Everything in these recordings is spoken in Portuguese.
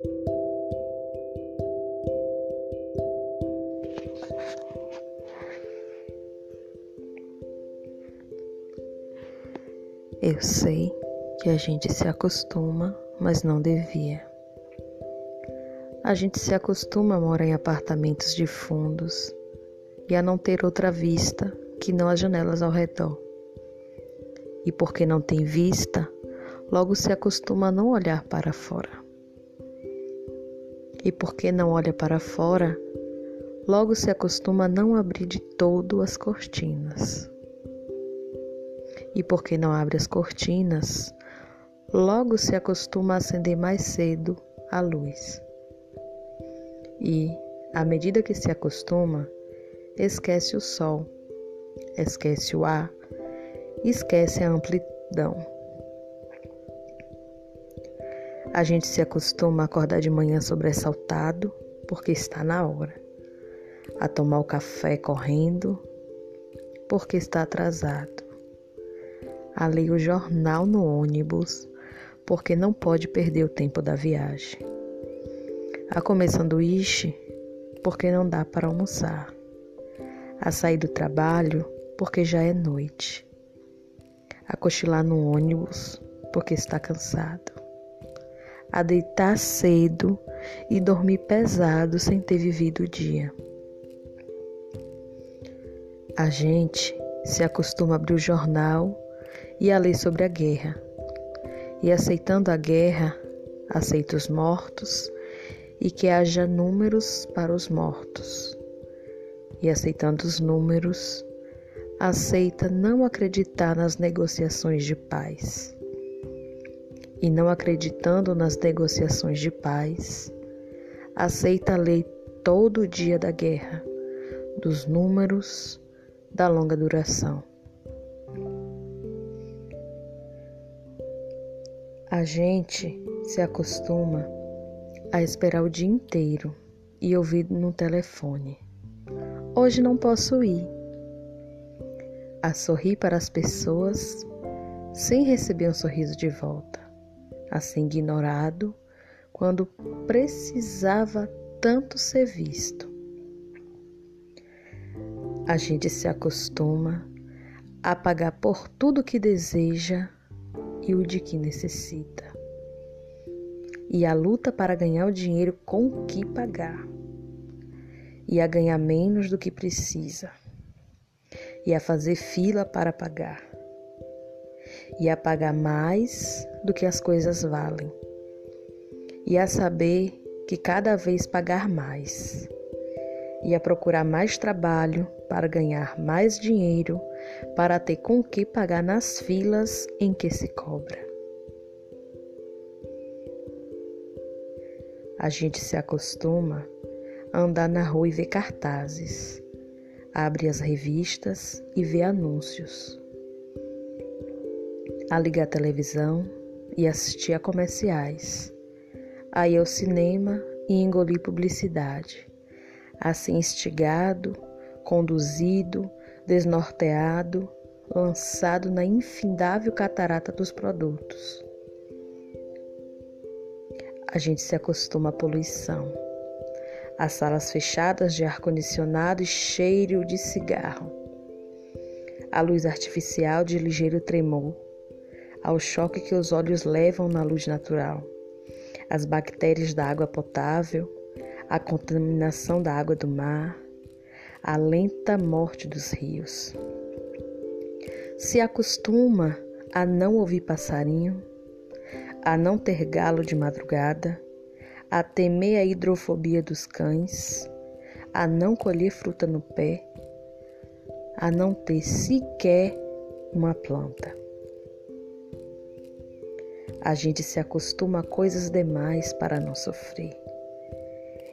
Eu sei que a gente se acostuma, mas não devia. A gente se acostuma a morar em apartamentos de fundos e a não ter outra vista que não as janelas ao redor. E porque não tem vista, logo se acostuma a não olhar para fora. E porque não olha para fora, logo se acostuma a não abrir de todo as cortinas e porque não abre as cortinas, logo se acostuma a acender mais cedo a luz. E, à medida que se acostuma, esquece o sol, esquece o ar, esquece a amplidão. A gente se acostuma a acordar de manhã sobressaltado porque está na hora, a tomar o café correndo porque está atrasado a ler o jornal no ônibus, porque não pode perder o tempo da viagem. A comer sanduíche, porque não dá para almoçar. A sair do trabalho, porque já é noite. A cochilar no ônibus, porque está cansado. A deitar cedo e dormir pesado sem ter vivido o dia. A gente se acostuma a abrir o jornal e a lei sobre a guerra. E aceitando a guerra, aceita os mortos e que haja números para os mortos. E aceitando os números, aceita não acreditar nas negociações de paz. E não acreditando nas negociações de paz, aceita a lei todo dia da guerra, dos números, da longa duração. A gente se acostuma a esperar o dia inteiro e ouvir no telefone: Hoje não posso ir. A sorrir para as pessoas sem receber um sorriso de volta, a ser ignorado quando precisava tanto ser visto. A gente se acostuma a pagar por tudo que deseja e o de que necessita. E a luta para ganhar o dinheiro com o que pagar. E a ganhar menos do que precisa. E a fazer fila para pagar. E a pagar mais do que as coisas valem. E a saber que cada vez pagar mais. E a procurar mais trabalho para ganhar mais dinheiro para ter com que pagar nas filas em que se cobra. A gente se acostuma a andar na rua e ver cartazes, abre as revistas e vê anúncios, a ligar a televisão e assistir a comerciais, a ir ao cinema e engolir publicidade, assim instigado, conduzido desnorteado, lançado na infindável catarata dos produtos. A gente se acostuma à poluição, às salas fechadas de ar-condicionado e cheiro de cigarro, à luz artificial de ligeiro tremor, ao choque que os olhos levam na luz natural, às bactérias da água potável, à contaminação da água do mar, a lenta morte dos rios. Se acostuma a não ouvir passarinho, a não ter galo de madrugada, a temer a hidrofobia dos cães, a não colher fruta no pé, a não ter sequer uma planta. A gente se acostuma a coisas demais para não sofrer.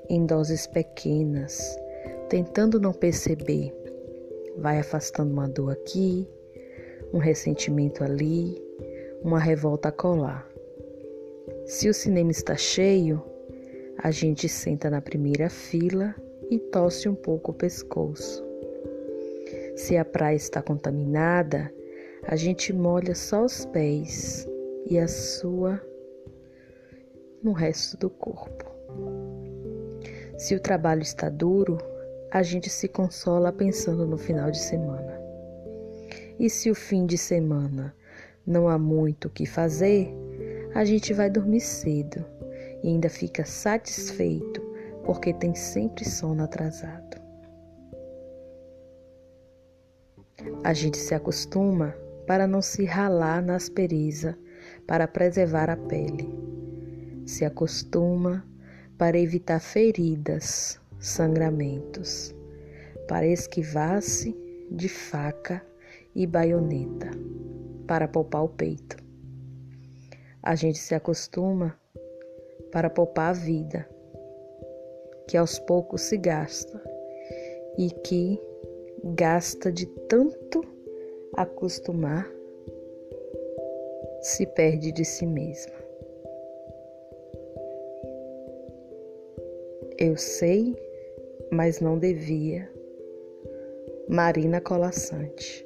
Em doses pequenas, tentando não perceber, vai afastando uma dor aqui, um ressentimento ali, uma revolta colar. Se o cinema está cheio, a gente senta na primeira fila e tosse um pouco o pescoço. Se a praia está contaminada, a gente molha só os pés e a sua no resto do corpo. Se o trabalho está duro, a gente se consola pensando no final de semana. E se o fim de semana não há muito o que fazer, a gente vai dormir cedo e ainda fica satisfeito porque tem sempre sono atrasado. A gente se acostuma para não se ralar na aspereza para preservar a pele. Se acostuma para evitar feridas, sangramentos, para esquivar-se de faca e baioneta, para poupar o peito. A gente se acostuma para poupar a vida, que aos poucos se gasta e que gasta de tanto acostumar, se perde de si mesma. Eu sei, mas não devia. Marina Colassante